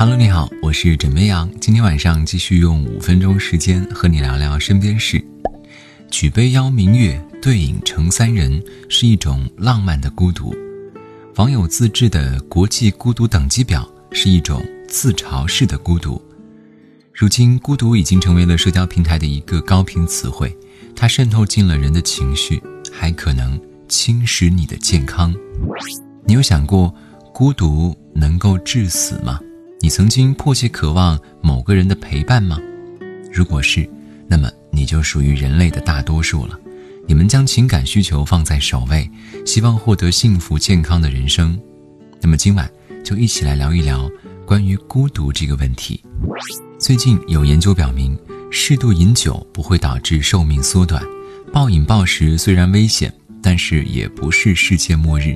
Hello，你好，我是枕边羊。今天晚上继续用五分钟时间和你聊聊身边事。举杯邀明月，对影成三人，是一种浪漫的孤独。网友自制的国际孤独等级表是一种自嘲式的孤独。如今，孤独已经成为了社交平台的一个高频词汇，它渗透进了人的情绪，还可能侵蚀你的健康。你有想过，孤独能够致死吗？你曾经迫切渴望某个人的陪伴吗？如果是，那么你就属于人类的大多数了。你们将情感需求放在首位，希望获得幸福健康的人生。那么今晚就一起来聊一聊关于孤独这个问题。最近有研究表明，适度饮酒不会导致寿命缩短，暴饮暴食虽然危险，但是也不是世界末日。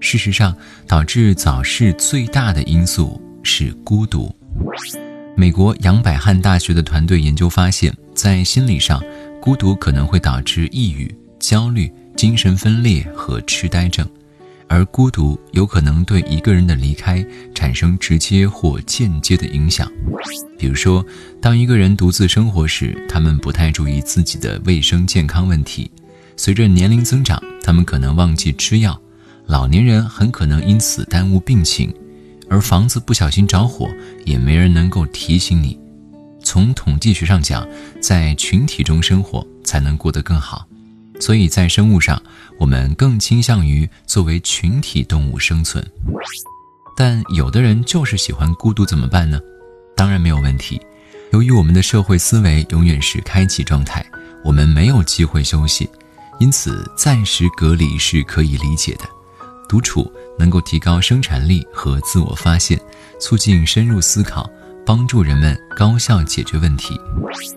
事实上，导致早逝最大的因素。是孤独。美国杨百翰大学的团队研究发现，在心理上，孤独可能会导致抑郁、焦虑、精神分裂和痴呆症，而孤独有可能对一个人的离开产生直接或间接的影响。比如说，当一个人独自生活时，他们不太注意自己的卫生健康问题；随着年龄增长，他们可能忘记吃药；老年人很可能因此耽误病情。而房子不小心着火，也没人能够提醒你。从统计学上讲，在群体中生活才能过得更好，所以在生物上，我们更倾向于作为群体动物生存。但有的人就是喜欢孤独，怎么办呢？当然没有问题。由于我们的社会思维永远是开启状态，我们没有机会休息，因此暂时隔离是可以理解的。独处能够提高生产力和自我发现，促进深入思考，帮助人们高效解决问题。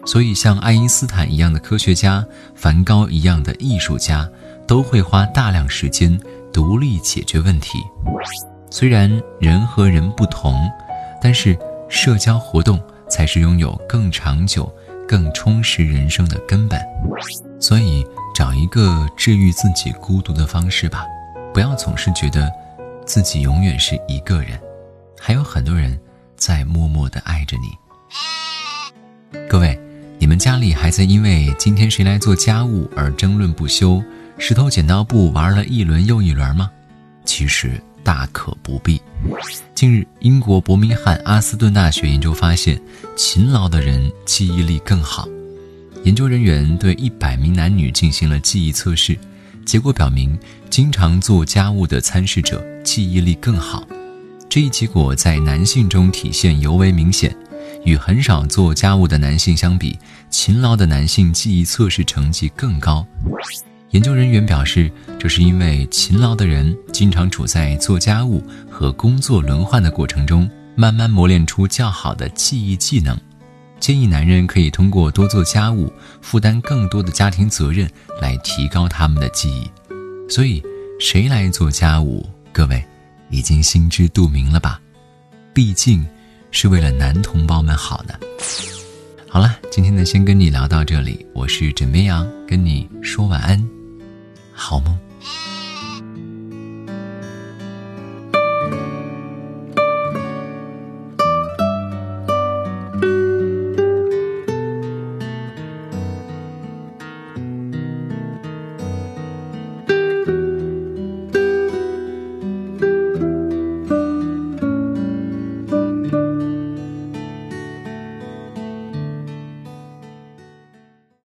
所以，像爱因斯坦一样的科学家，梵高一样的艺术家，都会花大量时间独立解决问题。虽然人和人不同，但是社交活动才是拥有更长久、更充实人生的根本。所以，找一个治愈自己孤独的方式吧。不要总是觉得自己永远是一个人，还有很多人在默默的爱着你。各位，你们家里还在因为今天谁来做家务而争论不休，石头剪刀布玩了一轮又一轮吗？其实大可不必。近日，英国伯明翰阿斯顿大学研究发现，勤劳的人记忆力更好。研究人员对一百名男女进行了记忆测试。结果表明，经常做家务的参试者记忆力更好。这一结果在男性中体现尤为明显。与很少做家务的男性相比，勤劳的男性记忆测试成绩更高。研究人员表示，这是因为勤劳的人经常处在做家务和工作轮换的过程中，慢慢磨练出较好的记忆技能。建议男人可以通过多做家务，负担更多的家庭责任，来提高他们的记忆。所以，谁来做家务？各位已经心知肚明了吧？毕竟，是为了男同胞们好呢。好了，今天呢，先跟你聊到这里。我是枕边羊，跟你说晚安，好梦。